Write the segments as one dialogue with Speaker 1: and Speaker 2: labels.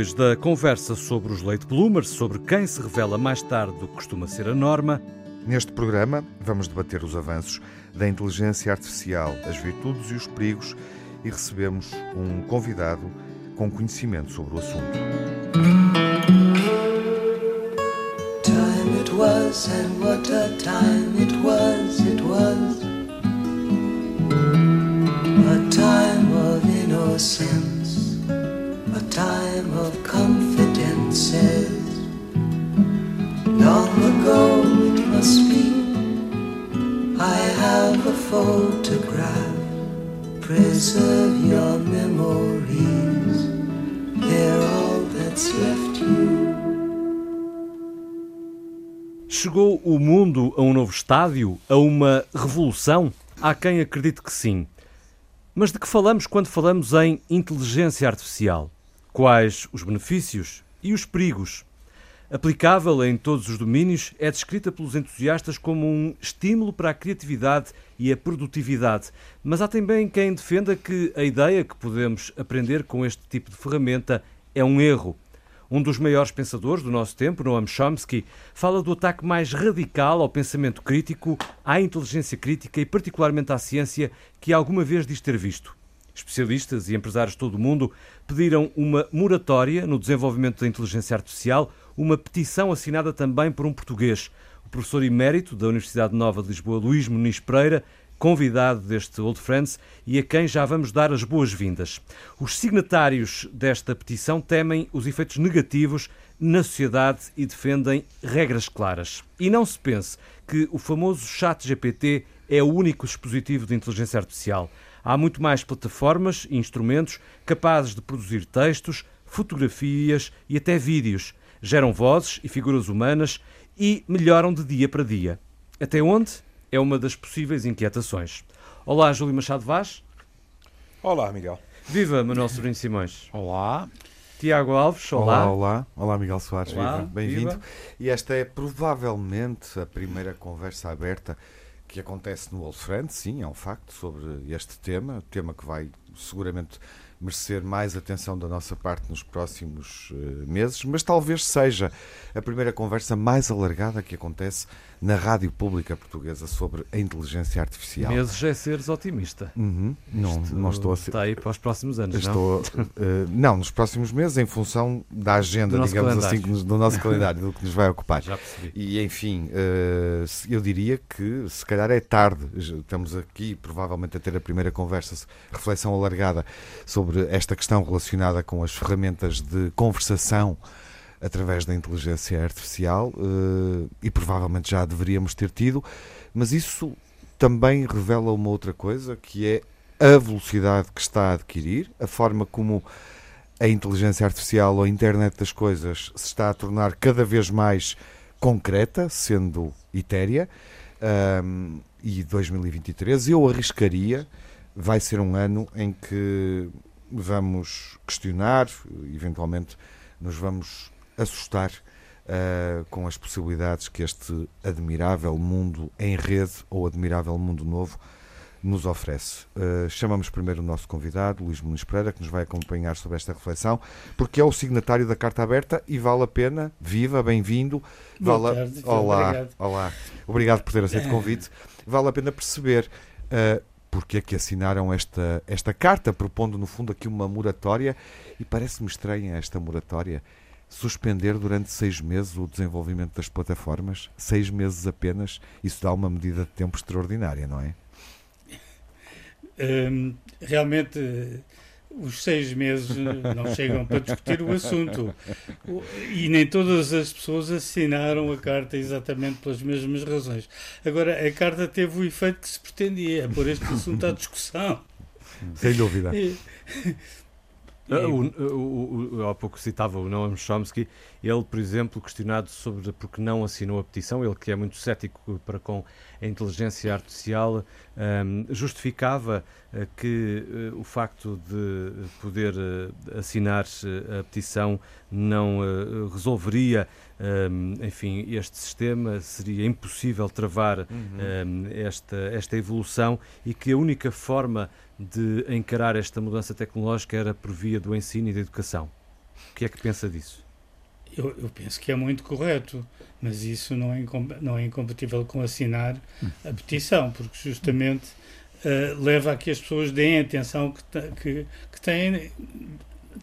Speaker 1: depois da conversa sobre os late bloomers, sobre quem se revela mais tarde do que costuma ser a norma.
Speaker 2: Neste programa, vamos debater os avanços da inteligência artificial, as virtudes e os perigos, e recebemos um convidado com conhecimento sobre o assunto. Time it was and what a time it was, it was a time of innocence, time of confidences. Long ago it must be, I have a photograph. Preserve your memories, they're all that's left you. Chegou o mundo a um novo estádio, a uma revolução? Há quem acredite que sim. Mas de que falamos quando falamos em inteligência artificial? Quais os benefícios e os perigos? Aplicável em todos os domínios, é descrita pelos entusiastas como um estímulo para a criatividade e a produtividade. Mas há também quem defenda que a ideia que podemos aprender com este tipo de ferramenta é um erro. Um dos maiores pensadores do nosso tempo, Noam Chomsky, fala do ataque mais radical ao pensamento crítico, à inteligência crítica e, particularmente, à ciência que alguma vez diz ter visto. Especialistas e empresários de todo o mundo pediram uma moratória no desenvolvimento da inteligência artificial, uma petição assinada também por um português, o professor emérito da Universidade Nova de Lisboa, Luís Muniz Pereira, convidado deste Old Friends e a quem já vamos dar as boas-vindas. Os signatários desta petição temem os efeitos negativos na sociedade e defendem regras claras. E não se pense que o famoso chat GPT é o único dispositivo de inteligência artificial. Há muito mais plataformas e instrumentos capazes de produzir textos, fotografias e até vídeos. Geram vozes e figuras humanas e melhoram de dia para dia. Até onde? é uma das possíveis inquietações. Olá, Júlio Machado Vaz.
Speaker 3: Olá, Miguel.
Speaker 1: Viva, Manuel Sobrinho Simões.
Speaker 4: Olá.
Speaker 1: Tiago Alves, olá.
Speaker 2: Olá, olá. Olá, Miguel Soares, olá, viva. Bem-vindo. E esta é provavelmente a primeira conversa aberta que acontece no Old Friends, sim, é um facto, sobre este tema, tema que vai seguramente merecer mais atenção da nossa parte nos próximos uh, meses, mas talvez seja a primeira conversa mais alargada que acontece na rádio pública portuguesa sobre a inteligência artificial.
Speaker 1: Meses é seres otimista.
Speaker 2: Uhum. Não, não estou a ser.
Speaker 1: Está aí para os próximos anos,
Speaker 2: estou, não? Uh, não, nos próximos meses, em função da agenda, do digamos assim, do nosso calendário, do que nos vai ocupar.
Speaker 1: Já percebi.
Speaker 2: E, enfim, uh, eu diria que se calhar é tarde. Estamos aqui, provavelmente, a ter a primeira conversa, reflexão alargada sobre esta questão relacionada com as ferramentas de conversação através da inteligência artificial uh, e provavelmente já deveríamos ter tido, mas isso também revela uma outra coisa que é a velocidade que está a adquirir, a forma como a inteligência artificial ou a internet das coisas se está a tornar cada vez mais concreta, sendo etérea. Um, e 2023 eu arriscaria vai ser um ano em que vamos questionar, eventualmente nos vamos assustar uh, com as possibilidades que este admirável mundo em rede ou admirável mundo novo nos oferece. Uh, chamamos primeiro o nosso convidado, Luís Muniz Pereira, que nos vai acompanhar sobre esta reflexão, porque é o signatário da Carta Aberta e vale a pena. Viva, bem-vindo.
Speaker 5: Vale tarde,
Speaker 2: olá,
Speaker 5: obrigado.
Speaker 2: olá. Obrigado por ter aceito o convite. Vale a pena perceber uh, porque é que assinaram esta, esta carta, propondo no fundo aqui uma moratória, e parece-me estranha esta moratória suspender durante seis meses o desenvolvimento das plataformas, seis meses apenas, isso dá uma medida de tempo extraordinária, não é?
Speaker 5: Um, realmente, os seis meses não chegam para discutir o assunto. E nem todas as pessoas assinaram a carta exatamente pelas mesmas razões. Agora, a carta teve o efeito que se pretendia, pôr este assunto à discussão.
Speaker 2: Sem dúvida.
Speaker 1: Ah, o, o, o, há pouco citava o Noam Chomsky, ele, por exemplo, questionado sobre por que não assinou a petição, ele que é muito cético para com a inteligência artificial, um, justificava uh, que uh, o facto de poder uh, assinar a petição não resolveria, um, enfim, este sistema, seria impossível travar uhum. um, esta, esta evolução e que a única forma de encarar esta mudança tecnológica era por via do ensino e da educação. O que é que pensa disso?
Speaker 5: Eu, eu, penso que é muito correto, mas isso não é, não é incompatível com assinar a petição, porque justamente uh, leva a que as pessoas deem a atenção que, que, que têm,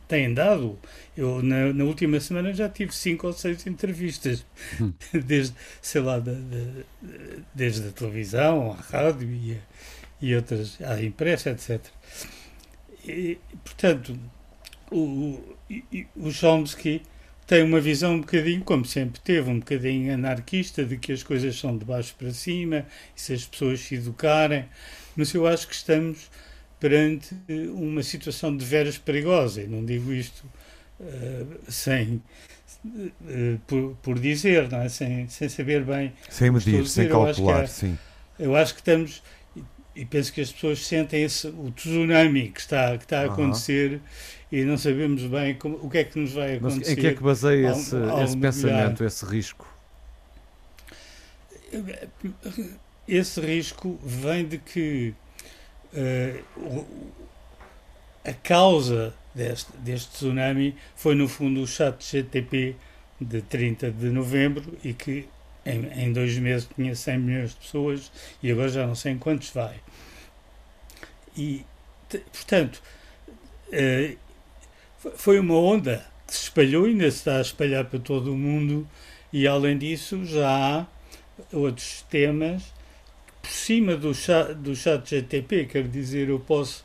Speaker 5: têm dado. Eu, na, na, última semana, já tive cinco ou seis entrevistas, hum. desde, sei lá, de, de, desde a televisão, à rádio e, a, e outras, à imprensa, etc. E, portanto, o, o Chomsky tem uma visão um bocadinho, como sempre teve, um bocadinho anarquista, de que as coisas são de baixo para cima e se as pessoas se educarem. Mas eu acho que estamos perante uma situação de veras perigosa, e não digo isto uh, sem. Uh, por, por, dizer, não é? sem, sem saber bem.
Speaker 2: Sem medir, sem calcular, eu sim.
Speaker 5: Eu acho que estamos e penso que as pessoas sentem esse, o tsunami que está, que está a acontecer e não sabemos bem como, o que é que nos vai acontecer.
Speaker 1: Mas em que é que baseia esse, esse pensamento, esse risco?
Speaker 5: Esse risco vem de que uh, a causa deste, deste tsunami foi, no fundo, o chat GTP de 30 de novembro e que em, em dois meses tinha 100 milhões de pessoas e agora já não sei em quantos vai. E, portanto, uh, foi uma onda que se espalhou e ainda se está a espalhar para todo o mundo, e além disso já há outros temas por cima do chat, do chat GTP, quer dizer, eu posso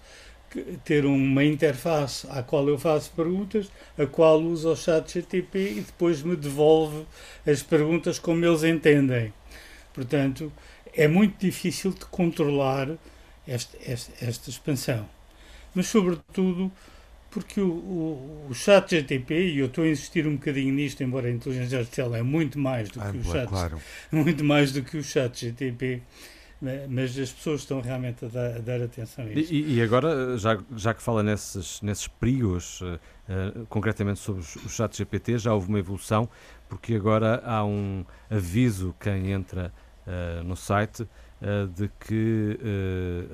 Speaker 5: ter uma interface à qual eu faço perguntas, a qual usa o chat GTP e depois me devolve as perguntas como eles entendem. Portanto, é muito difícil de controlar esta, esta, esta expansão. Mas, sobretudo, porque o, o, o chat GTP, e eu estou a insistir um bocadinho nisto, embora a inteligência artificial é muito mais do que ah, o chat, claro. muito mais do que o chat GTP, mas as pessoas estão realmente a dar, a dar atenção a isto.
Speaker 1: E, e, agora, já, já que fala nesses, nesses perigos, uh, uh, concretamente sobre o chat GPT, já houve uma evolução, porque agora há um aviso quem entra uh, no site de que,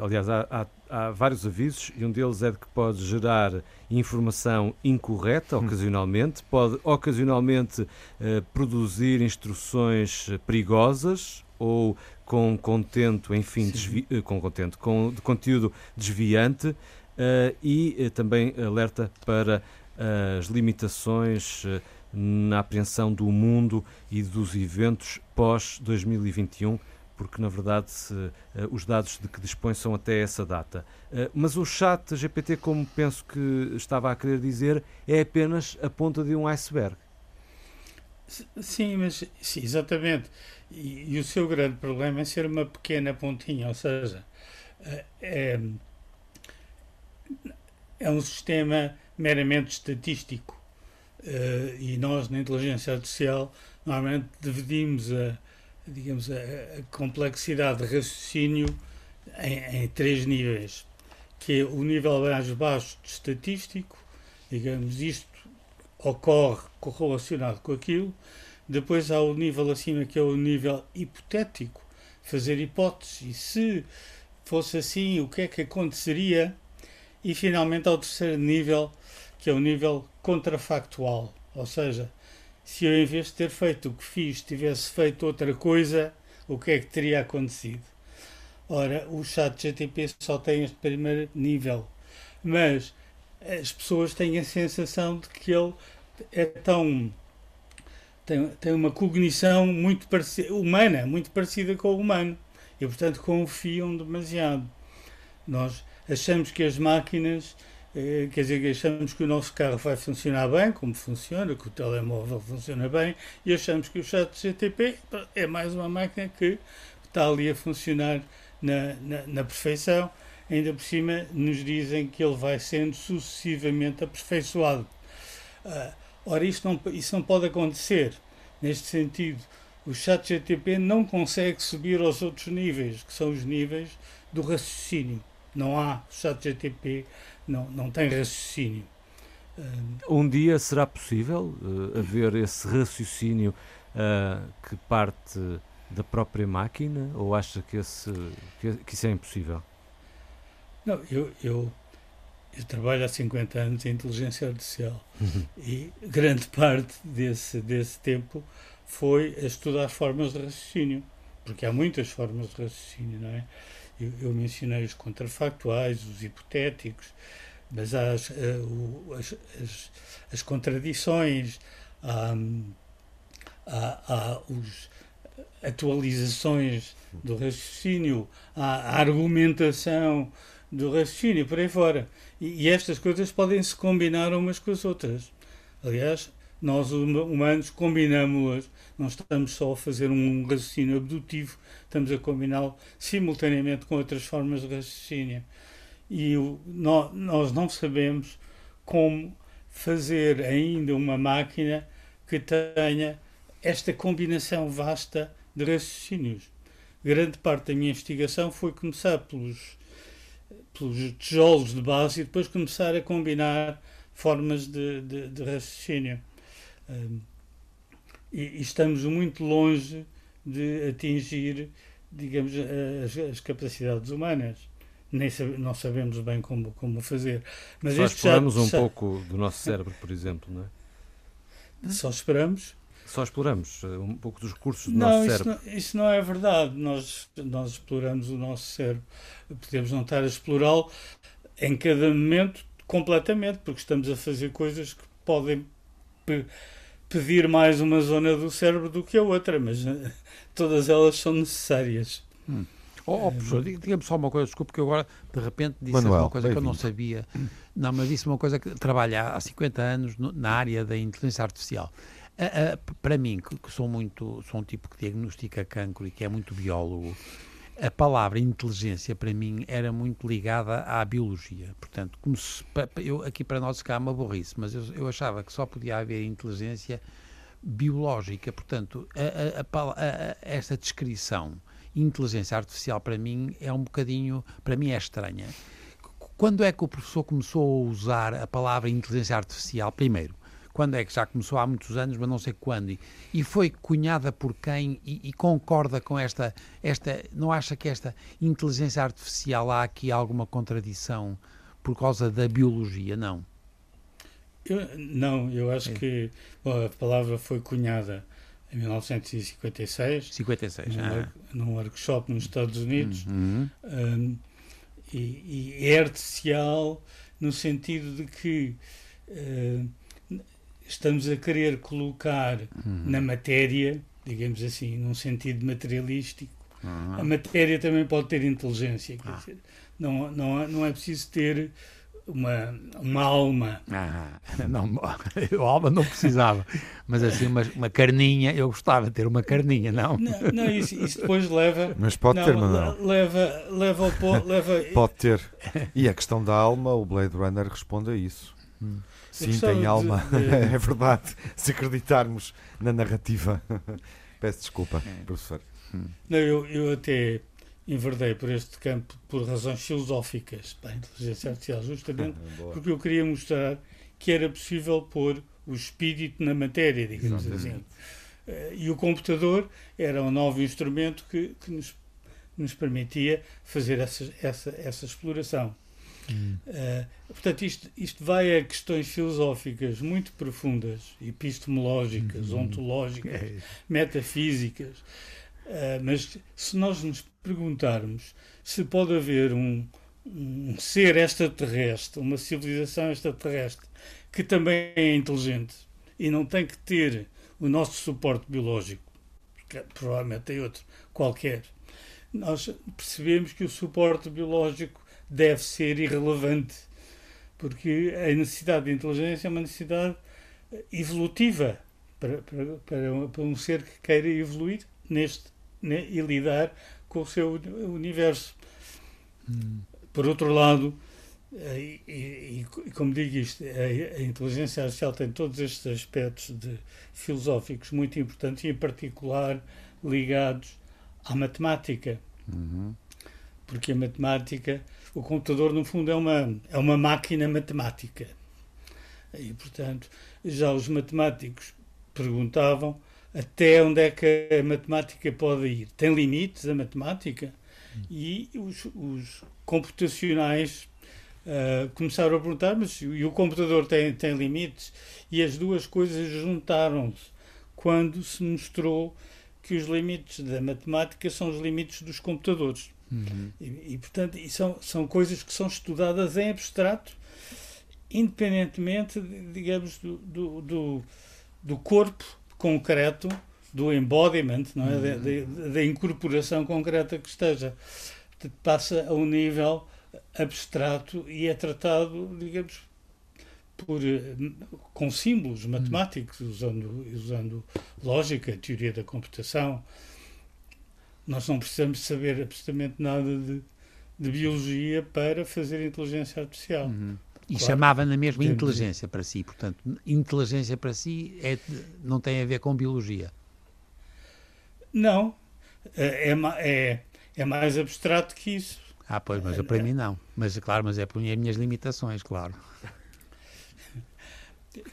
Speaker 1: aliás, há, há, há, vários avisos e um deles é de que pode gerar informação incorreta, hum. ocasionalmente, pode ocasionalmente produzir instruções perigosas ou com contento, enfim, desvi, eh, com contento, com de conteúdo desviante uh, e uh, também alerta para as limitações na apreensão do mundo e dos eventos pós 2021 porque na verdade se, uh, os dados de que dispõe são até essa data. Uh, mas o chat GPT, como penso que estava a querer dizer, é apenas a ponta de um iceberg.
Speaker 5: Sim, mas sim, exatamente. E, o seu grande problema é ser uma pequena pontinha, ou seja, eh, é, é um sistema meramente estatístico. Uh, e nós, na inteligência artificial, normalmente dividimos a, digamos, a, a complexidade de raciocínio em, em, três níveis, que é o nível mais baixo de estatístico, digamos, isto ocorre correlacionado com aquilo, depois há o nível acima, que é o nível hipotético, fazer hipóteses. E se fosse assim, o que é que aconteceria? E finalmente há o terceiro nível, que é o nível contrafactual. Ou seja, se eu, em vez de ter feito o que fiz, tivesse feito outra coisa, o que é que teria acontecido? Ora, o chat GTP só tem este primeiro nível, mas as pessoas têm a sensação de que ele é tão tem, tem uma cognição muito parecida, humana, muito parecida com o humano. E, portanto, confiam demasiado. Nós achamos que as máquinas, eh, quer dizer, achamos que o nosso carro vai funcionar bem, como funciona, que o telemóvel funciona bem, e achamos que o chat GTP é mais uma máquina que está ali a funcionar na, na, na perfeição. Ainda por cima, nos dizem que ele vai sendo sucessivamente aperfeiçoado. Uh, Ora, isto não, isso não pode acontecer. Neste sentido, o chat GTP não consegue subir aos outros níveis, que são os níveis do raciocínio. Não há chat GTP, não, não tem raciocínio.
Speaker 1: Um dia será possível uh, haver esse raciocínio uh, que parte da própria máquina ou acha que, esse, que, que isso é impossível?
Speaker 5: Não, eu, eu eu trabalho há 50 anos em inteligência artificial uhum. e grande parte desse, desse tempo foi a estudar formas de raciocínio, porque há muitas formas de raciocínio, não é? Eu, eu mencionei os contrafactuais, os hipotéticos, mas há as, uh, as, as, as, contradições, há, há, há os atualizações do raciocínio, há a argumentação do raciocínio, por aí fora. E, e estas coisas podem se combinar umas com as outras. Aliás, nós humanos combinamos-las, não estamos só a fazer um raciocínio abdutivo, estamos a combiná-lo simultaneamente com outras formas de raciocínio. E o, no, nós não sabemos como fazer ainda uma máquina que tenha esta combinação vasta de raciocínios. Grande parte da minha investigação foi começar pelos, pelos tijolos de base e depois começar a combinar formas de, de, de raciocínio. Um, e, e, estamos muito longe de atingir, digamos, as, as capacidades humanas. Nem sabe, não sabemos bem como, como fazer.
Speaker 6: Mas Só exploramos já, um já... pouco do nosso cérebro, por exemplo, não é?
Speaker 5: Só esperamos.
Speaker 6: Só exploramos eh, um pouco dos recursos do
Speaker 5: não,
Speaker 6: nosso
Speaker 5: isso
Speaker 6: cérebro.
Speaker 5: Não, isso não é verdade. Nós, nós exploramos o nosso cérebro. Podemos não estar a explorá-lo em cada momento completamente, porque estamos a fazer coisas que podem pedir mais uma zona do cérebro do que a outra, mas eh, todas elas são necessárias.
Speaker 4: Hum. Oh, oh professor, diga-me só uma coisa, desculpe que eu agora de repente disse Manuel, uma coisa que eu não sabia. Não, mas disse uma coisa que trabalha há 50 anos no, na área da inteligência artificial. Uh, uh, para mim, que, que, sou muito, sou um tipo que diagnostica cancro e que é muito biólogo, a palavra inteligência para mim era muito ligada à biologia. Portanto, como se, eu, aqui para nós cá é uma burrice, mas eu, eu, achava que só podia haver inteligência biológica. Portanto, a, a, a, esta descrição inteligência artificial para mim é um bocadinho, para mim é estranha. Quando é que o professor começou a usar a palavra inteligência artificial? Primeiro, quando é que já começou há muitos anos, mas não sei quando, e, e foi cunhada por quem e, e, concorda com esta, esta, não acha que esta inteligência artificial há aqui alguma contradição por causa da biologia, não?
Speaker 5: Eu, não, eu acho é. que bom, a palavra foi cunhada em 1956,
Speaker 4: 56,
Speaker 5: num, ah. num workshop nos Estados Unidos, uhum. um, e, e é artificial no sentido de que uh, estamos a querer colocar uhum. na matéria, digamos assim, num sentido materialístico, uhum. a matéria também pode ter inteligência. Quer ah. dizer, não, não, não é preciso ter uma, uma alma.
Speaker 4: Ah, não, eu alma não precisava, mas assim uma, uma carninha, eu gostava de ter uma carninha, não?
Speaker 5: Não, não isso, isso, depois leva.
Speaker 2: Mas pode
Speaker 5: não,
Speaker 2: ter, Manuel.
Speaker 5: Leva, leva, ao, leva.
Speaker 2: Pode ter. E a questão da alma, o Blade Runner responde a isso. Hum. Sim, tem alma. De, de... é verdade. Se acreditarmos na narrativa. Peço desculpa, é. professor.
Speaker 5: Hum. Não, eu, eu até enverdei por este campo por razões filosóficas para a inteligência artificial, justamente porque eu queria mostrar que era possível pôr o espírito na matéria, digamos Exatamente. assim. Eh, e o computador era um novo instrumento que, que nos, nos permitia fazer essa, essa, essa exploração. Uh, portanto, isto, isto vai a questões filosóficas muito profundas, epistemológicas, uhum. ontológicas, é. metafísicas. Uh, mas se nós nos perguntarmos se pode haver um, um ser extraterrestre, uma civilização extraterrestre, que também é inteligente e não tem que ter o nosso suporte biológico, provavelmente tem outro qualquer, nós percebemos que o suporte biológico deve ser irrelevante, porque a necessidade de inteligência é uma necessidade evolutiva para, para, para, para um ser que queira evoluir neste né, e lidar com o seu universo. Hum. Por outro lado, e, e, e, como digo isto, a, a, inteligência artificial tem todos estes aspectos de, filosóficos muito importantes e, em particular, ligados à matemática. Uhum. Porque a matemática o computador, no fundo, é uma, é uma máquina matemática. E, portanto, já os matemáticos perguntavam até onde é que a matemática pode ir. Tem limites a matemática? E os, os computacionais uh, começaram a perguntar, mas e o computador tem, tem limites? E as duas coisas juntaram-se quando se mostrou que os limites da matemática são os limites dos computadores. Uhum. E, e, portanto, e são, são coisas que são estudadas em abstrato, independentemente, digamos, do, do, do, do corpo concreto, do embodiment, não é? Uhum. Da, da, incorporação concreta que esteja. Passa a um nível abstrato e é tratado, digamos, por, eh, com símbolos matemáticos, usando, usando lógica, teoria da computação. Nós não precisamos saber absolutamente nada de, de biologia para fazer inteligência artificial. Uhum.
Speaker 4: E claro. chamava na mesma inteligência para si, portanto, inteligência para si é, não tem a ver com biologia.
Speaker 5: Não, é, é, é, é mais abstrato que isso.
Speaker 4: Ah, pois, mas para mim não. Mas, claro, mas é por as minhas limitações, claro.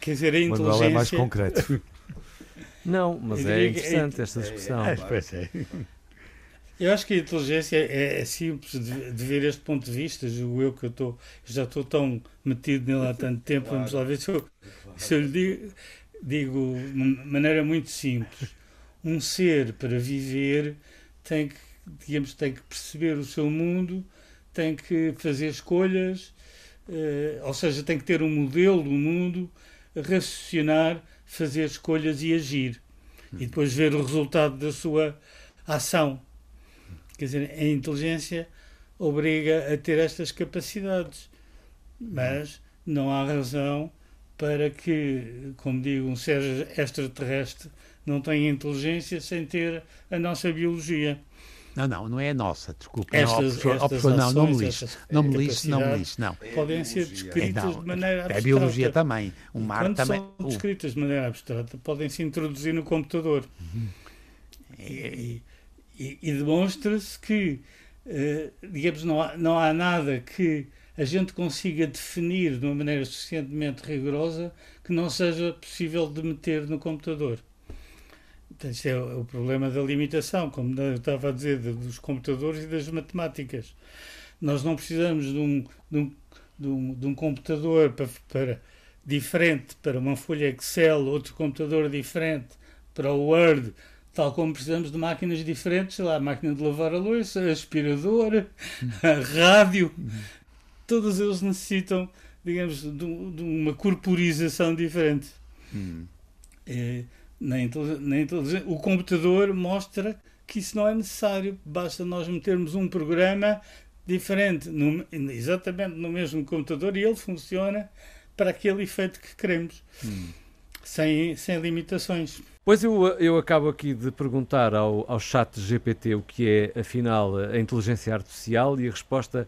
Speaker 5: Quer dizer, a inteligência... Manuel
Speaker 2: é mais concreto.
Speaker 1: Não, mas é interessante esta discussão. É,
Speaker 4: é,
Speaker 5: eu acho que a inteligência é, é simples de, de, ver este ponto de vista. Julgo eu que eu tô, já estou tão metido nele há tanto tempo. Claro. Vamos lá ver se eu, se eu lhe digo, digo de maneira muito simples. Um ser para viver tem que, digamos, tem que perceber o seu mundo, tem que fazer escolhas, uh, ou seja, tem que ter um modelo do mundo, raciocinar, fazer escolhas e agir. E depois ver o resultado da sua ação. Quer dizer, a inteligência obriga a ter estas capacidades, mas não há razão para que, como digo, um ser extraterrestre não tenha inteligência sem ter a nossa biologia.
Speaker 4: Não, não, não é a nossa, desculpa. Estas, não, estas ações, não, não me lixe, não me lixe, não me lixe, não.
Speaker 5: Podem ser descritas é, de maneira abstrata. É
Speaker 4: a biologia também, o mar
Speaker 5: Quando
Speaker 4: também.
Speaker 5: são descritas de maneira abstrata, podem se introduzir no computador. Uhum. E, e, e demonstra-se que, uh, digamos, não há, não há nada que a gente consiga definir de uma maneira suficientemente rigorosa que não seja possível de meter no computador. Então, isto é o, problema da limitação, como eu estava a dizer, dos computadores e das matemáticas. Nós não precisamos de um, de um, de um, de um computador para, para, diferente para uma folha Excel, outro computador diferente para o Word, tal como precisamos de máquinas diferentes, sei lá, a máquina de lavar a louça, aspirador, rádio, todos eles necessitam, digamos, de, de uma corporização diferente. Hum. É, na inteligência, o computador mostra que isso não é necessário, basta nós metermos um programa diferente, no, exatamente no mesmo computador, e ele funciona para aquele efeito que queremos, hum. Sem, sem limitações.
Speaker 1: Pois eu, eu acabo aqui de perguntar ao, ao chat GPT o que é, afinal, a inteligência artificial e a resposta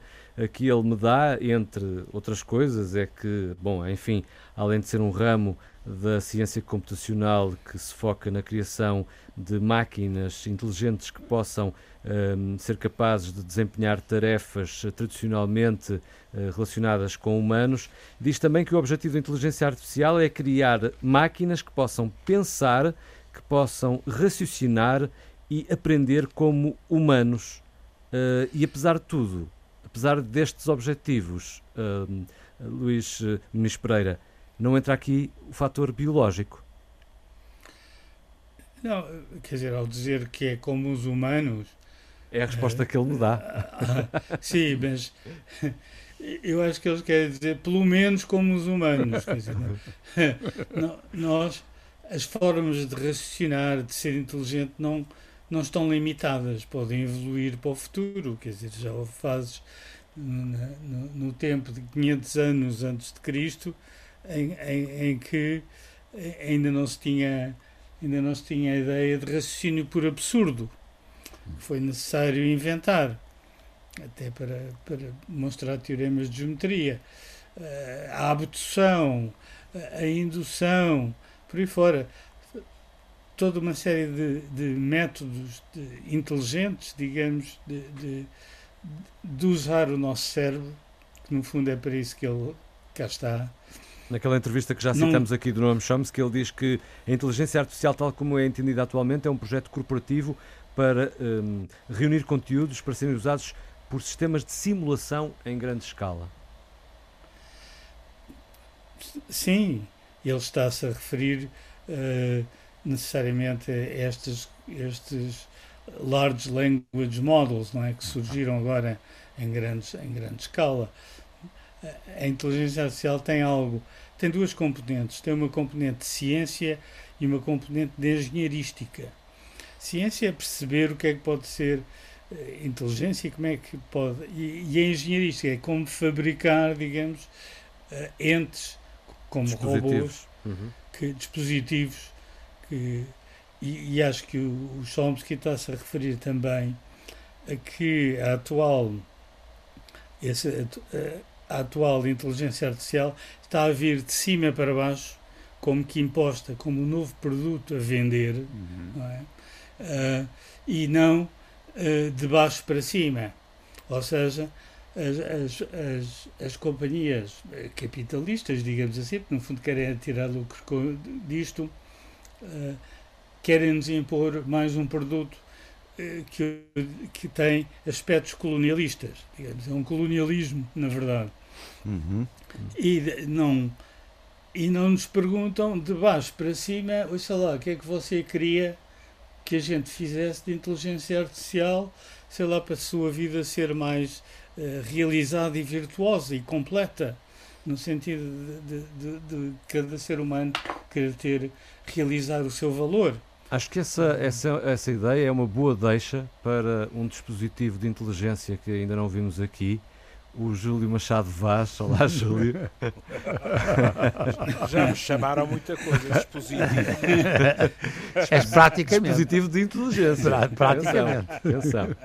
Speaker 1: que ele me dá, entre outras coisas, é que, bom, enfim, além de ser um ramo da ciência computacional que se foca na criação de máquinas inteligentes que possam um, ser capazes de desempenhar tarefas tradicionalmente uh, relacionadas com humanos, diz também que o objetivo da inteligência artificial é criar máquinas que possam pensar, que possam raciocinar e aprender como humanos. Uh, e apesar de tudo, apesar destes objetivos, uh, Luís Muniz Pereira, não entra aqui o fator biológico.
Speaker 5: Não, quer dizer, ao dizer que é como os humanos.
Speaker 1: É a resposta que ele me dá.
Speaker 5: sim, mas eu acho que eles querem dizer pelo menos como os humanos. Dizer, não, nós, as formas de raciocinar, de ser inteligente, não, não estão limitadas, podem evoluir para o futuro. Quer dizer, já houve fases no, no, no tempo de 500 anos antes de Cristo em, em, em, que ainda não se tinha ainda não se tinha a ideia de raciocínio por absurdo foi necessário inventar até para, para mostrar teoremas de geometria. Eh, a abdução a indução por aí fora. Toda uma série de, de métodos de, inteligentes digamos de, de, de usar o nosso cérebro que no fundo é para isso que ele cá está.
Speaker 1: Naquela entrevista que já citamos não... aqui do Noam Chomsky, ele diz que a inteligência artificial, tal como é entendida atualmente, é um projeto corporativo para um, reunir conteúdos para serem usados por sistemas de simulação em grande escala.
Speaker 5: Sim, ele está-se a referir uh, necessariamente a estes, estes large language models, não é, que surgiram agora em grandes em grande escala. A inteligência artificial tem algo, tem duas componentes, tem uma componente de ciência e uma componente de engenheirística. Ciência é perceber o que é que pode ser eh, inteligência e como é que pode. E, e a engenharia é como fabricar, digamos, uh, entes como robôs, uhum. que, dispositivos que. E, e acho que o, o Chomsky está-se a referir também a que a atual, esse, a, a atual inteligência artificial está a vir de cima para baixo, como que imposta como um novo produto a vender, uhum. não é? Uh, e não eh, de baixo para cima. Ou seja, as, as, as, as, companhias eh, capitalistas, digamos assim, que no fundo querem tirar lucro disto, uh, querem-nos impor mais um produto uh, que, que tem aspectos colonialistas. Digamos, é um colonialismo, na verdade. Uhum. E não. E não nos perguntam de baixo para cima, sei lá, o que é que você queria que a gente fizesse de inteligência artificial, sei lá, para a sua vida ser mais uh, realizada e virtuosa e completa, no sentido de, de, de, de, cada ser humano querer ter, realizar o seu valor.
Speaker 1: Acho que essa, essa, essa ideia é uma boa deixa para um dispositivo de inteligência que ainda não vimos aqui, o Júlio Machado Vaz. Olá, Júlio.
Speaker 3: Já me chamaram muita coisa, dispositivo.
Speaker 4: És praticamente.
Speaker 1: Dispositivo de inteligência.
Speaker 4: praticamente.
Speaker 1: Atenção.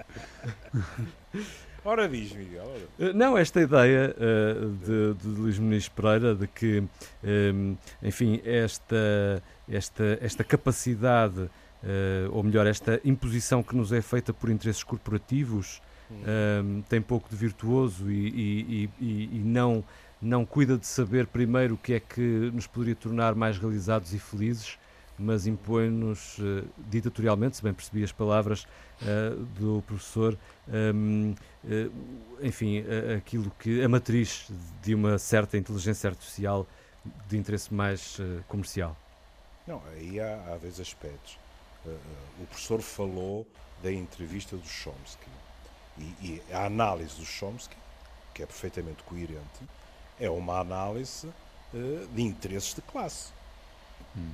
Speaker 3: Ora diz, Miguel. Ora.
Speaker 1: Eh, não, esta ideia uh, de, de Luís Muniz Pereira de que, um, ehm, enfim, esta, esta, esta capacidade, uh, ou melhor, esta imposição que nos é feita por interesses corporativos um, tem pouco de virtuoso e, e, e, e, não, não cuida de saber primeiro o que é que nos poderia tornar mais realizados e felizes, mas impõe-nos uh, ditatorialmente, se bem percebi as palavras uh, do professor, um, uh, enfim, aquilo que a matriz de uma certa inteligência artificial de interesse mais comercial.
Speaker 3: Não, aí há, há dois aspectos. o professor falou da entrevista do Chomsky e, e a análise do Chomsky, que é perfeitamente coerente, é uma análise uh, de interesses de classe. Hum.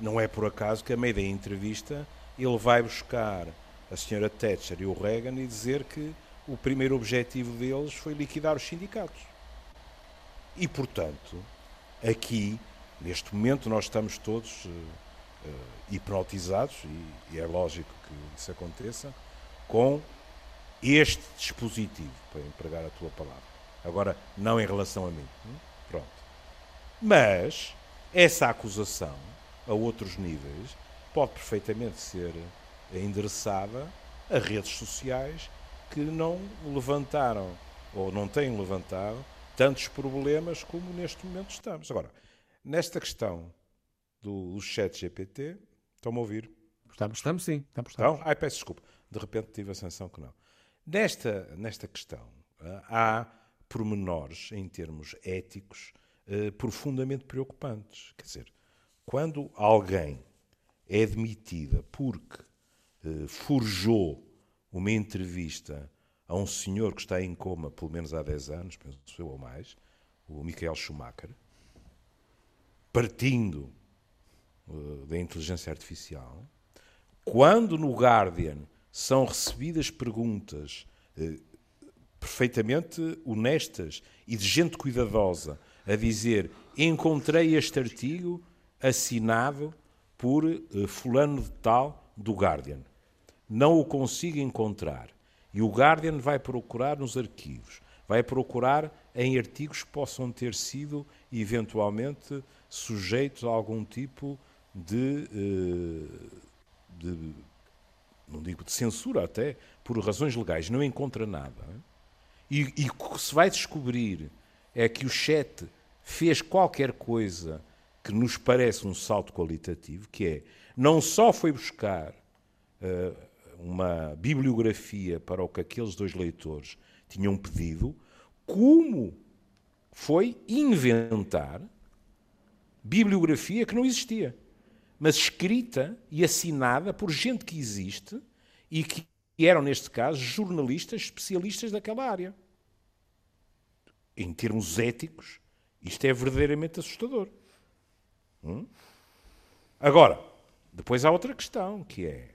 Speaker 3: Não é por acaso que, a meio da entrevista, ele vai buscar a senhora Thatcher e o Reagan e dizer que o primeiro objetivo deles foi liquidar os sindicatos. E, portanto, aqui, neste momento, nós estamos todos uh, uh, hipnotizados, e, e é lógico que isso aconteça, com este dispositivo, para empregar a tua palavra. Agora, não em relação a mim. Hum? Pronto. Mas essa acusação, a outros níveis, pode perfeitamente ser endereçada a redes sociais que não levantaram ou não têm levantado tantos problemas como neste momento estamos. Agora, nesta questão do, do chat GPT, estão-me a ouvir?
Speaker 1: Estamos, estamos sim.
Speaker 3: Estamos, estamos. Então, ai, peço desculpa. De repente tive a sensação que não. Nesta, nesta questão, eh, há pormenores em termos éticos eh, profundamente preocupantes. Quer dizer, quando alguém é demitida porque eh, forjou uma entrevista a um senhor que está em coma pelo menos há 10 anos, penso eu ou mais, o Michael Schumacher, partindo da inteligência artificial, quando no Guardian são recebidas perguntas eh, perfeitamente honestas e de gente cuidadosa a dizer: Encontrei este artigo assinado por eh, Fulano de Tal do Guardian. Não o consigo encontrar. E o Guardian vai procurar nos arquivos, vai procurar em artigos que possam ter sido eventualmente sujeitos a algum tipo de, eh, de não digo de censura até, por razões legais, não encontra nada. E, e o que se vai descobrir é que o chat fez qualquer coisa que nos parece um salto qualitativo, que é, não só foi buscar uh, uma bibliografia para o que aqueles dois leitores tinham pedido, como foi inventar bibliografia que não existia, mas escrita e assinada por gente que existe e que eram, neste caso, jornalistas especialistas daquela área. Em termos éticos, isto é verdadeiramente assustador. Hum? Agora, depois há outra questão, que é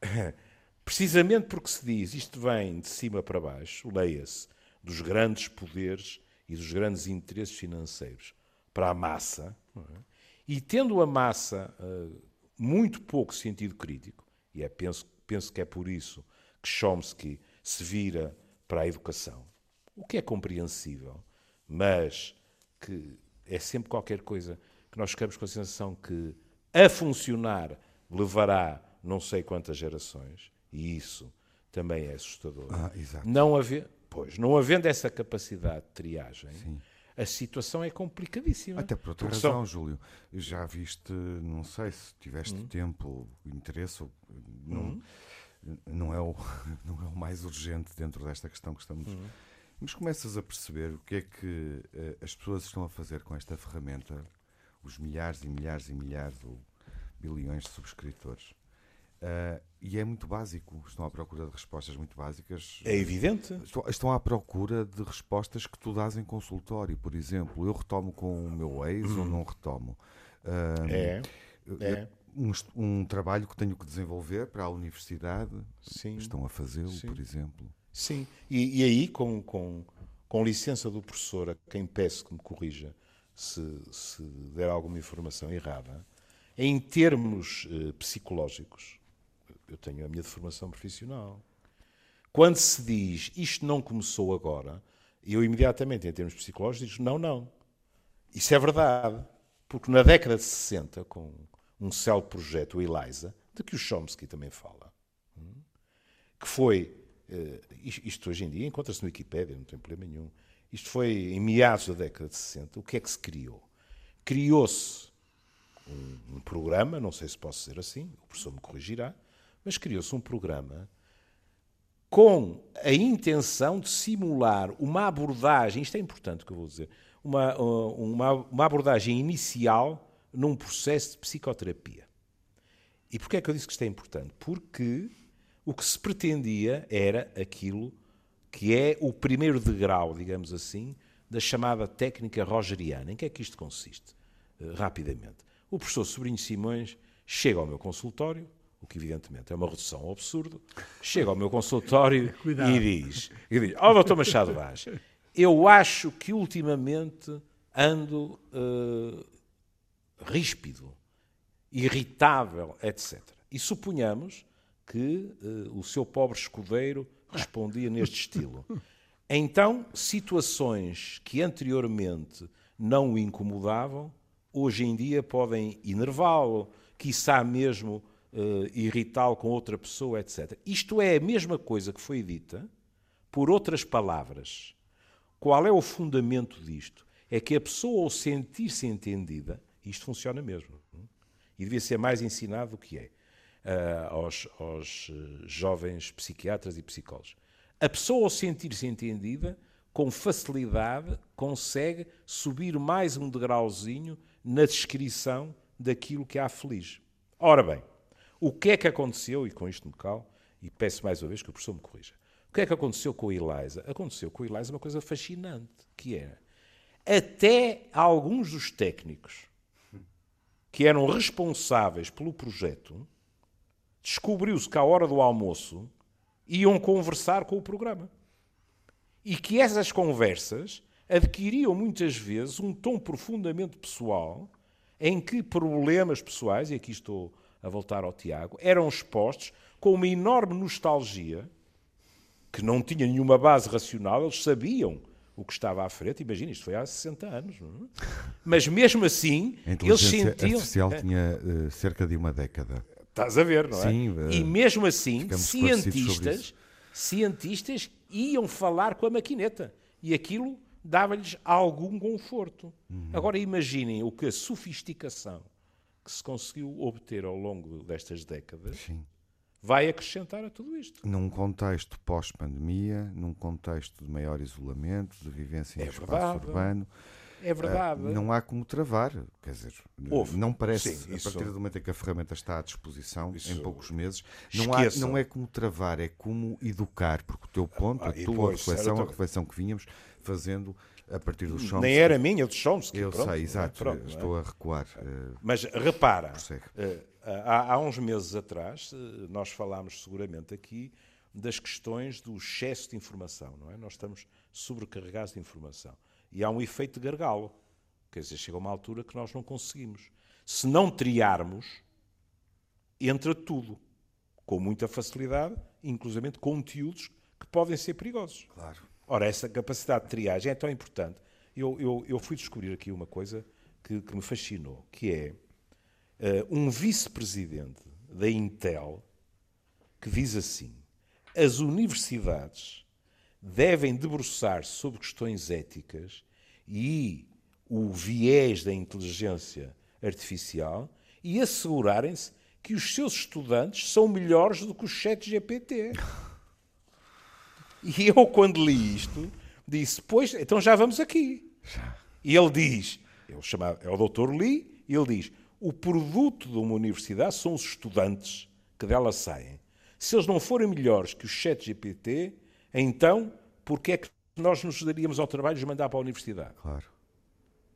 Speaker 3: precisamente porque se diz isto vem de cima para baixo, leia-se, dos grandes poderes e dos grandes interesses financeiros para a massa, é? E tendo a massa uh, muito pouco sentido crítico, e é, penso, penso que é por isso que Chomsky se vira para a educação, o que é compreensível, mas que é sempre qualquer coisa que nós ficamos com a sensação que a funcionar levará não sei quantas gerações, e isso também é assustador.
Speaker 2: Ah,
Speaker 3: não haver, pois, não havendo essa capacidade de triagem, Sim. A situação é complicadíssima.
Speaker 2: Até por outra razão, são... Júlio. Já viste, não sei se tiveste hum. tempo, interesse, não, hum. não, é o, não é o mais urgente dentro desta questão que estamos. Hum. Mas começas a perceber o que é que uh, as pessoas estão a fazer com esta ferramenta, os milhares e milhares e milhares ou bilhões de subscritores. Uh, e é muito básico. Estão à procura de respostas muito básicas.
Speaker 3: É evidente.
Speaker 2: Estão, estão à procura de respostas que tu dás em consultório. Por exemplo, eu retomo com o meu ex hum. ou não retomo?
Speaker 3: Uh, é. é.
Speaker 2: Um, um, trabalho que tenho que desenvolver para a universidade. Sim. Estão a fazê-lo, por exemplo.
Speaker 3: Sim. E, e, aí, com, com, com licença do professor, a quem peço que me corrija se, se der alguma informação errada, em termos uh, psicológicos, eu tenho a minha formação profissional. Quando se diz isto não começou agora, eu imediatamente, em termos psicológicos, digo não, não. Isso é verdade. Porque na década de 60, com um célebre projeto, o ELISA, de que o Chomsky também fala, hum, que foi, eh, isto hoje em dia encontra-se no Wikipedia, não tem problema nenhum, isto foi em meados da década de 60, o que é que se criou? Criou-se um, um programa, não sei se posso dizer assim, o professor me corrigirá, mas criou-se um programa com a intenção de simular uma abordagem, isto é importante que eu vou dizer, uma, uma, uma abordagem inicial num processo de psicoterapia. E porquê é que eu disse que isto é importante? Porque o que se pretendia era aquilo que é o primeiro degrau, digamos assim, da chamada técnica rogeriana. Em que é que isto consiste? Uh, rapidamente. O professor Sobrinho Simões chega ao meu consultório, que evidentemente é uma redução ao absurdo, chega ao meu consultório e diz, e diz, ó oh, doutor Machado Vaz, eu acho que ultimamente ando uh, ríspido, irritável, etc. E suponhamos que uh, o seu pobre escudeiro respondia neste estilo. Então, situações que anteriormente não o incomodavam, hoje em dia podem enervá-lo, quiçá mesmo uh, irritá-lo com outra pessoa, etc. Isto é a mesma coisa que foi dita por outras palavras. Qual é o fundamento disto? É que a pessoa, ao sentir-se entendida, isto funciona mesmo, e devia ser mais ensinado do que é uh, aos, aos eh, jovens psiquiatras e psicólogos. A pessoa, ao sentir-se entendida, com facilidade consegue subir mais um degrauzinho na descrição daquilo que a aflige. Ora bem, o que é que aconteceu, e com isto me calo, e peço mais uma vez que o professor me corrija, o que é que aconteceu com a Eliza? Aconteceu com a Eliza uma coisa fascinante, que era, até alguns dos técnicos que eram responsáveis pelo projeto, descobriu-se que à hora do almoço iam conversar com o programa. E que essas conversas adquiriam muitas vezes um tom profundamente pessoal, em que problemas pessoais, e aqui estou a voltar ao Tiago, eram expostos com uma enorme nostalgia, que não tinha nenhuma base racional, eles sabiam o que estava à frente. Imagina, isto foi há 60 anos. É? Mas mesmo assim, eles sentiam. A
Speaker 2: artificial tinha uh, cerca de uma década.
Speaker 3: Estás a ver, não é? Sim, uh, e mesmo assim, cientistas, cientistas iam falar com a maquineta. E aquilo dava-lhes algum conforto. Uhum. Agora imaginem o que a sofisticação que se conseguiu obter ao longo destas décadas Sim. vai acrescentar a tudo isto.
Speaker 2: Num contexto pós-pandemia, num contexto de maior isolamento, de vivência em é espaço verdade. urbano,
Speaker 3: É verdade. Uh,
Speaker 2: não há como travar. Quer dizer, Houve. não parece, Sim, a partir do momento em que a ferramenta está à disposição, isso... em poucos meses, não, há, não é como travar, é como educar, porque o teu ponto, ah, a tua reflexão, a reflexão que vínhamos fazendo a partir do Chomsky.
Speaker 3: Nem era minha, do Chomsky.
Speaker 2: Eu pronto, sei, exato. Pronto, estou é? a recuar. Uh,
Speaker 3: Mas repara, uh, há, há, uns meses atrás, uh, nós falámos seguramente aqui das questões do excesso de informação, não é? Nós estamos sobrecarregados de informação. E há um efeito de gargalo. Quer dizer, chega uma altura que nós não conseguimos. Se não triarmos, entra tudo. Com muita facilidade, inclusive conteúdos que podem ser perigosos.
Speaker 2: Claro.
Speaker 3: Ora, essa capacidade de triagem é tão importante. Eu, eu, eu fui descobrir aqui uma coisa que, que me fascinou, que é uh, um vice-presidente da Intel que diz assim: as universidades devem debruçar-se sobre questões éticas e o viés da inteligência artificial e assegurarem-se que os seus estudantes são melhores do que o chat GPT. E eu, quando li isto, disse: Pois, então já vamos aqui. E ele diz: ele chama, é o doutor Lee, e ele diz: O produto de uma universidade são os estudantes que dela saem. Se eles não forem melhores que o chat GPT, então porque é que nós nos daríamos ao trabalho de mandar para a universidade?
Speaker 2: Claro.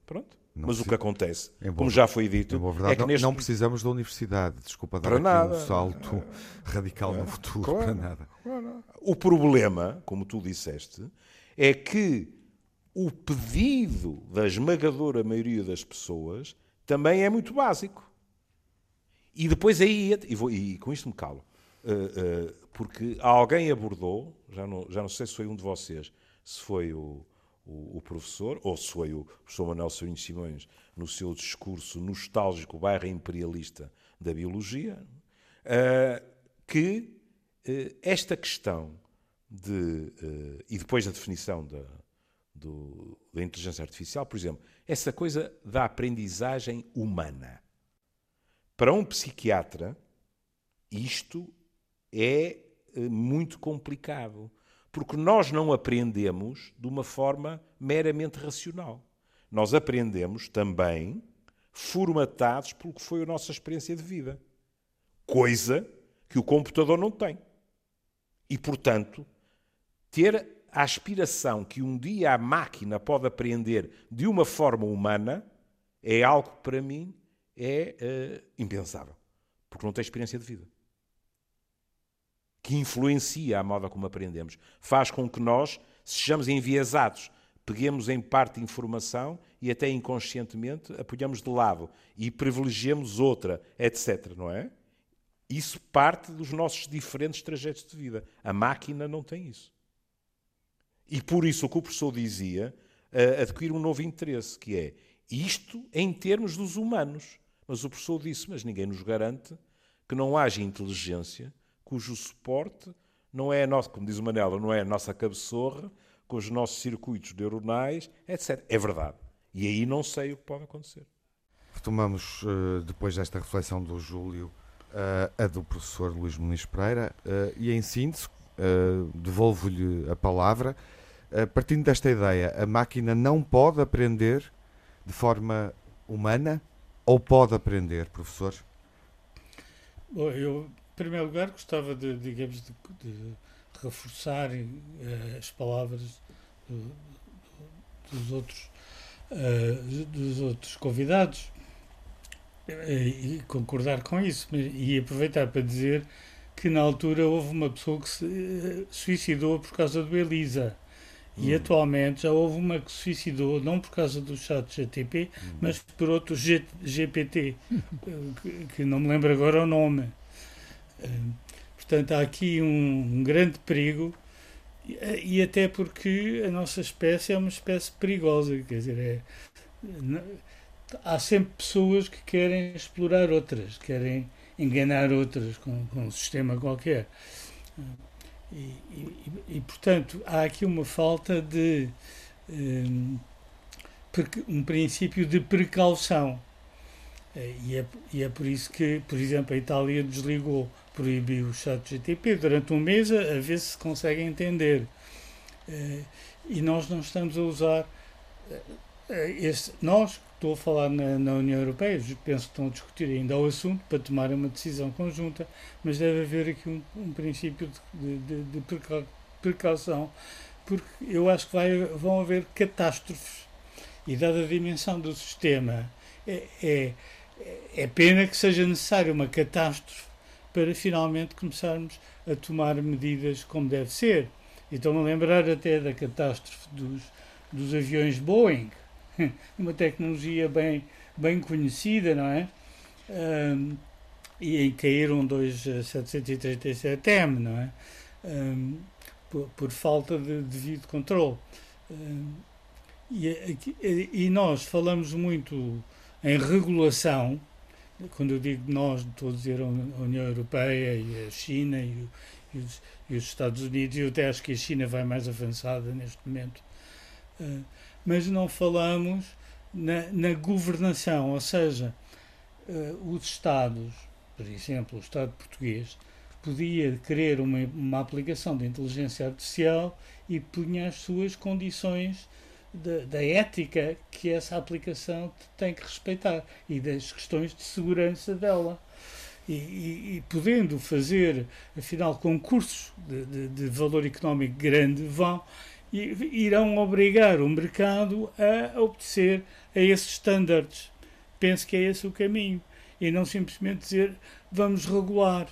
Speaker 3: Pronto. Não Mas o que acontece, como já foi dito,
Speaker 2: verdade, é que não, neste... não precisamos da universidade, desculpa dar para aqui nada. um salto radical no futuro, claro, para nada.
Speaker 3: Claro. O problema, como tu disseste, é que o pedido da esmagadora maioria das pessoas também é muito básico. E depois aí, e, vou, e com isto me calo, uh, uh, porque alguém abordou, já não, já não sei se foi um de vocês, se foi o, o, o, professor, ou se foi o professor Manuel Sourinho Simões, no seu discurso nostálgico barra imperialista da biologia, uh, que uh, esta questão de, uh, e depois da definição da, do, da inteligência artificial, por exemplo, essa coisa da aprendizagem humana. Para um psiquiatra, isto é muito complicado porque nós não aprendemos de uma forma meramente racional. Nós aprendemos também formatados pelo que foi a nossa experiência de vida. Coisa que o computador não tem. E, portanto, ter a aspiração que um dia a máquina pode aprender de uma forma humana é algo que, para mim, é uh, impensável. Porque não tem experiência de vida que influencia a moda como aprendemos. Faz com que nós sejamos enviesados, peguemos em parte informação e até inconscientemente apoiamos de lado e privilegiemos outra, etc. Não é? Isso parte dos nossos diferentes trajetos de vida. A máquina não tem isso. E por isso o que o professor dizia adquirir um novo interesse, que é isto em termos dos humanos. Mas o professor disse, mas ninguém nos garante que não haja inteligência cujo suporte não é a nossa, como diz o Manela, não é a nossa cabeçorra, com os nossos circuitos neuronais, etc. É verdade. E aí não sei o que pode acontecer.
Speaker 2: Retomamos, uh, depois desta reflexão do Júlio, uh, a do professor Luís Muniz Pereira, uh, e em síntese, devolvo-lhe a palavra. partindo desta ideia, a máquina não pode aprender de forma humana ou pode aprender, professor?
Speaker 5: Bom, eu em primeiro lugar, gostava de, digamos, de, de reforçar uh, as palavras do, dos outros uh, dos outros convidados uh, e concordar com isso e aproveitar para dizer que na altura houve uma pessoa que se suicidou por causa do Elisa e hum. atualmente já houve uma que se suicidou não por causa do chat GTP hum. mas por outro G, GPT que, que não me lembro agora o nome Portanto, há aqui um, um grande perigo e, até porque a nossa espécie é uma espécie perigosa, quer dizer, é, há sempre pessoas que querem explorar outras, querem enganar outras com, com um sistema qualquer. E, e, e, portanto, há aqui uma falta de um, um princípio de precaução. E é, e é por isso que, por exemplo, a Itália desligou proibiu o chat GTP durante um mês a, ver se consegue entender. Uh, e nós não estamos a usar. Uh, este, nós, estou a falar na, na, União Europeia, penso que estão a discutir ainda o assunto para tomar uma decisão conjunta, mas deve haver aqui um, um princípio de, de, de, precaução, porque eu acho que vai, vão haver catástrofes. E dada a dimensão do sistema, é, é, é pena que seja necessária uma catástrofe para finalmente começarmos a tomar medidas como deve ser. E estou-me a lembrar até da catástrofe dos, dos aviões Boeing, uma tecnologia bem, bem conhecida, não é? Um, e aí caíram dois 737M, não é? Um, por, por, falta de devido controle. Um, e, e nós falamos muito em regulação, quando eu digo nós, estou a dizer a União Europeia e a China e, e, os, e os, Estados Unidos, e eu até acho que a China vai mais avançada neste momento. Uh, mas não falamos na, na governação, ou seja, uh, os Estados, por exemplo, o Estado português, podia querer uma, uma aplicação de inteligência artificial e punha as suas condições da, da, ética que essa aplicação tem que respeitar e das questões de segurança dela. E, e, e podendo fazer, afinal, concursos de, de, de valor económico grande, vão irão obrigar o mercado a obedecer a esses estándares. Penso que é esse o caminho. E não simplesmente dizer vamos regular.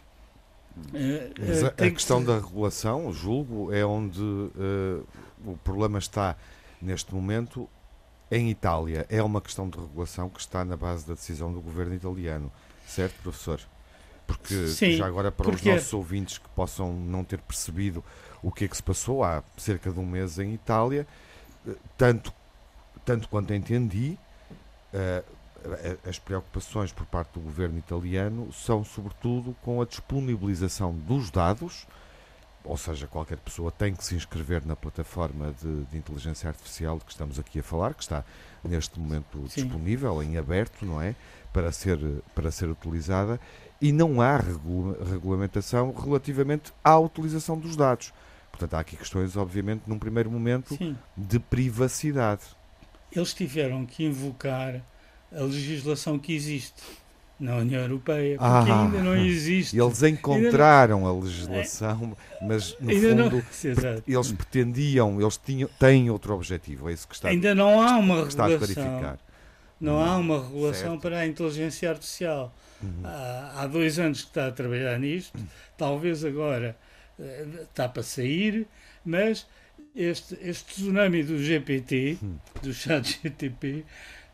Speaker 2: Mas a, a questão que... da regulação, julgo, é onde uh, o problema está neste momento em Itália. É uma questão de regulação que está na base da decisão do governo italiano. Certo, professor? Porque Sim, já agora para porque... os nossos ouvintes que possam não ter percebido o que é que se passou há cerca de um mês em Itália, eh, tanto, tanto quanto entendi, uh, as preocupações por parte do governo italiano são sobretudo com a disponibilização dos dados, ou seja, qualquer pessoa tem que se inscrever na plataforma de, de inteligência artificial de que estamos aqui a falar, que está neste momento Sim. disponível, em aberto, não é? Para ser, para ser utilizada, e não há regulamentação relativamente à utilização dos dados. Portanto, há aqui questões, obviamente, num primeiro momento, Sim. de privacidade.
Speaker 5: Eles tiveram que invocar a legislação que existe na União Europeia, porque ah, ainda não existe.
Speaker 2: Eles encontraram a legislação, mas no ainda fundo não... eles pretendiam, eles tinham, têm outro objetivo, é isso que está
Speaker 5: Ainda não há uma regulação. Não há uma regulação certo. para a inteligência artificial. Uhum. Há, há dois anos que está a trabalhar nisto, talvez agora está para sair, mas este, este tsunami do GPT, hum. do chat GTP,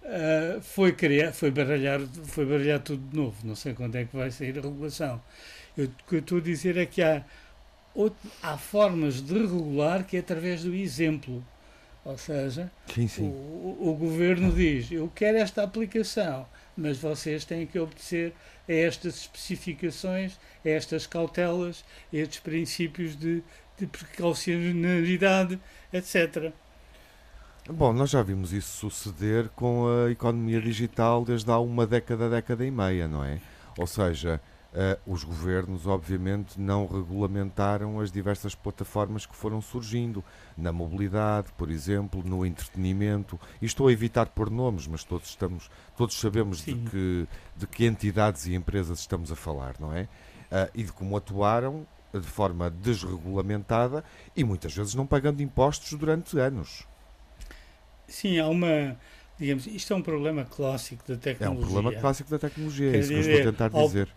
Speaker 5: uh, foi, criar, foi, baralhar, foi baralhar tudo de novo. Não sei quando é que vai sair a regulação. Eu, o que eu estou a dizer é que há, há formas de regular que é através do exemplo. Ou seja,
Speaker 2: sim, sim.
Speaker 5: O, o, governo diz: Eu quero esta aplicação, mas vocês têm que obedecer a estas especificações, a estas cautelas, a estes princípios de, de precaucionalidade, etc.
Speaker 2: Bom, nós já vimos isso suceder com a economia digital desde há uma década, década e meia, não é? Ou seja, Uh, os governos, obviamente, não regulamentaram as diversas plataformas que foram surgindo, na mobilidade, por exemplo, no entretenimento. E estou a evitar por nomes, mas todos, estamos, todos sabemos de que, de que entidades e empresas estamos a falar, não é? Uh, e de como atuaram de forma desregulamentada e muitas vezes não pagando impostos durante anos.
Speaker 5: Sim, há uma. Digamos, isto é um problema clássico da tecnologia.
Speaker 2: É um problema clássico da tecnologia, é isso que eu estou a tentar dizer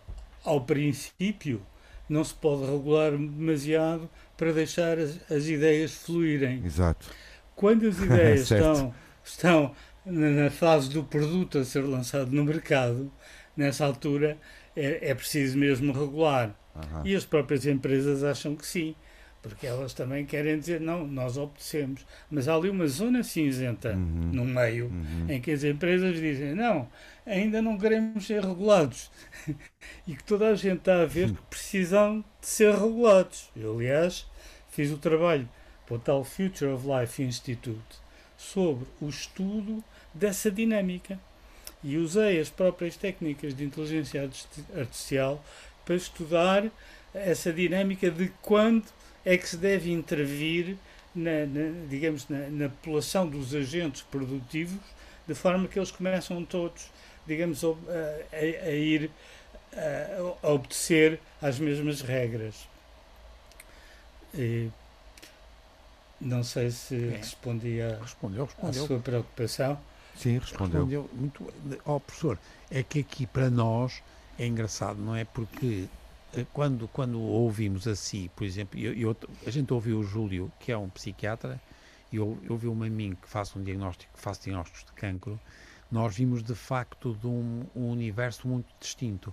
Speaker 5: ao princípio, não se pode regular demasiado para deixar as, as ideias fluírem.
Speaker 2: Exato.
Speaker 5: Quando as ideias estão, estão na fase do produto a ser lançado no mercado, nessa altura é, é preciso mesmo regular. Uhum. E as próprias empresas acham que sim porque elas também querem dizer, não, nós obedecemos. Mas há ali uma zona cinzenta uhum. no meio uhum. em que as empresas dizem, não, ainda não queremos ser regulados. e que toda a gente está a ver que precisam de ser regulados. Eu, aliás, fiz o trabalho para o tal Future of Life Institute sobre o estudo dessa dinâmica. E usei as próprias técnicas de inteligência artificial para estudar essa dinâmica de quando é que se deve intervir na, na digamos, na, na, população dos agentes produtivos, de forma que eles começam todos, digamos, a, a, a ir a, a, obedecer às mesmas regras. E não sei se é. respondi a,
Speaker 4: respondeu, respondeu.
Speaker 5: à sua preocupação.
Speaker 2: Sim, respondeu.
Speaker 4: respondeu muito. Ó, oh, professor, é que aqui para nós é engraçado, não é? Porque quando, quando ouvimos assim, por exemplo, eu, eu, a gente ouviu o Júlio, que é um psiquiatra, e ouvi-me a mim, que faço um diagnóstico, faço diagnósticos de cancro, nós vimos de facto de um, um universo muito distinto.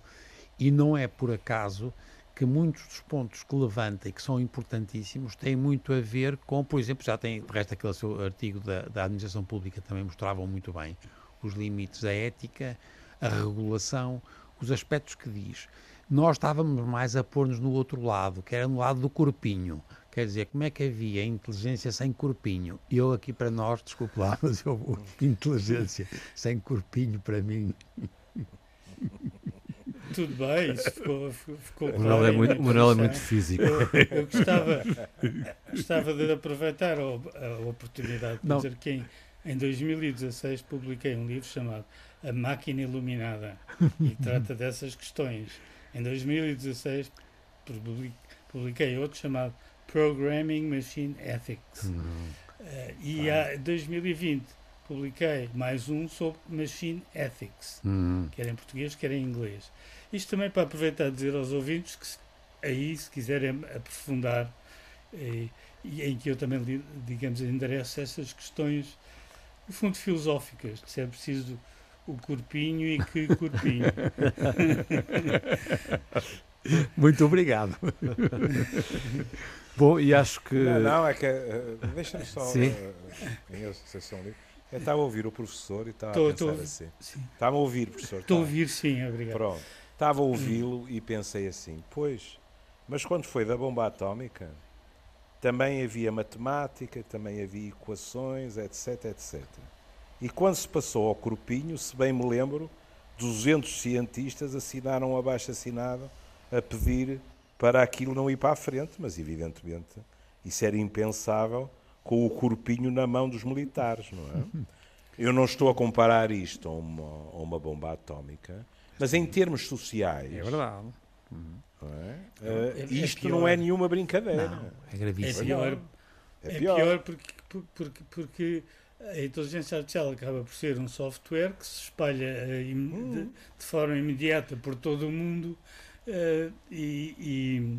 Speaker 4: E não é por acaso que muitos dos pontos que levanta e que são importantíssimos têm muito a ver com, por exemplo, já tem, de resto, aquele seu artigo da, da administração pública também mostravam muito bem os limites da ética, a regulação, os aspectos que diz. Nós estávamos mais a pôr-nos no outro lado, que era no lado do corpinho. Quer dizer, como é que havia inteligência sem corpinho? Eu aqui para nós, desculpe lá, mas eu vou, inteligência sem corpinho para mim.
Speaker 5: Tudo bem, isso ficou, ficou
Speaker 6: o Manuel é muito, Manuel é muito físico.
Speaker 5: Eu, eu gostava, gostava de aproveitar a, a oportunidade para dizer que em, em 2016 publiquei um livro chamado A Máquina Iluminada e trata dessas questões. Em 2016 publiquei outro chamado Programming Machine Ethics. Uh, e em 2020 publiquei mais um sobre Machine Ethics, uhum. quer em português, quer em inglês. Isto também para aproveitar a dizer aos ouvintes que aí, se quiserem aprofundar, eh, e em que eu também, digamos, endereço essas questões, no fundo, filosóficas, se é preciso o corpinho e que corpinho.
Speaker 4: Muito obrigado.
Speaker 6: Bom, e acho que.
Speaker 3: Não, não é que. Uh, Deixa-me só. Sim. Uh, em associação livre. Eu estava a ouvir o professor e estava tô, a pensar tô, assim. Estava a ouvir, professor.
Speaker 5: Estou a ouvir, sim, obrigado.
Speaker 3: Pronto. Estava a ouvi-lo e pensei assim: pois, mas quando foi da bomba atómica, também havia matemática, também havia equações, etc, etc. E quando se passou ao corpinho, se bem me lembro, 200 cientistas assinaram um abaixo assinado a pedir para aquilo não ir para a frente, mas evidentemente isso era impensável com o corpinho na mão dos militares, não é? Eu não estou a comparar isto a uma, a uma bomba atómica, mas em termos sociais.
Speaker 4: É verdade.
Speaker 3: Não é? Uh, isto é não é nenhuma brincadeira. Não,
Speaker 4: é gravíssimo.
Speaker 5: É pior, é, é pior. porque, porque, porque a inteligência artificial acaba por ser um software que se espalha uh, hum. de, de, forma imediata por todo o mundo uh, e, e,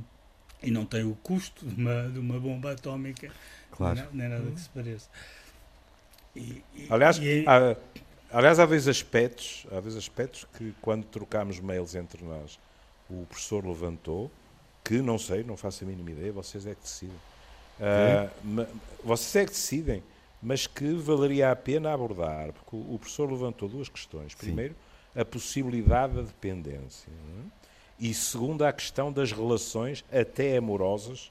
Speaker 5: e, não tem o custo de uma, de uma bomba atómica, claro. nem, nada que se pareça.
Speaker 3: E, Aliás, e, há, Aliás, há vezes aspectos, há vezes aspectos que quando trocámos mails entre nós, o professor levantou, que não sei, não faço a mínima ideia, vocês é que decidem. Uh, vocês é que decidem, mas que valeria a pena abordar, porque o professor levantou duas questões. Primeiro, Sim. a possibilidade da dependência. É? E segundo, a questão das relações até amorosas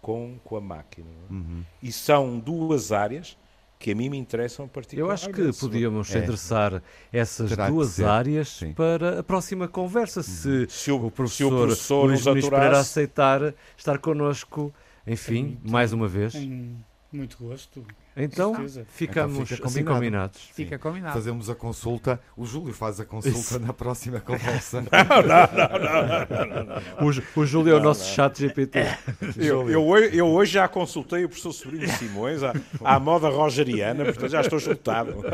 Speaker 3: com, com a máquina. É? Uhum. E são duas áreas que a mim me interessam particularmente.
Speaker 6: Eu acho que podíamos é. endereçar essas Terá duas áreas Sim. para a próxima conversa, se, uhum. se o, o, professor, se o professor Luís nos aceitar estar connosco, enfim, mais uma vez.
Speaker 5: Muito gosto.
Speaker 6: Então, ficamos então fica assim combinados.
Speaker 4: Fica combinado.
Speaker 2: Fazemos a consulta. O Júlio faz a consulta Isso. na próxima conversa.
Speaker 3: não, não, não, não, não,
Speaker 6: O, o Júlio é o nosso chat GPT.
Speaker 3: Eu, eu, eu, hoje já consultei o professor Sobrinho Simões à, à moda rogeriana, portanto já estou esgotado.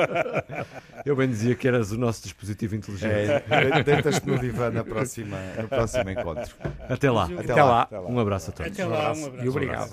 Speaker 6: Eu bem dizia que eras o nosso dispositivo inteligente.
Speaker 2: É, Deitas-te no divã na próxima, no próximo encontro.
Speaker 6: Até lá.
Speaker 2: Até, Até lá. lá.
Speaker 6: Um abraço a todos.
Speaker 5: Até lá. Um abraço.
Speaker 4: E obrigado.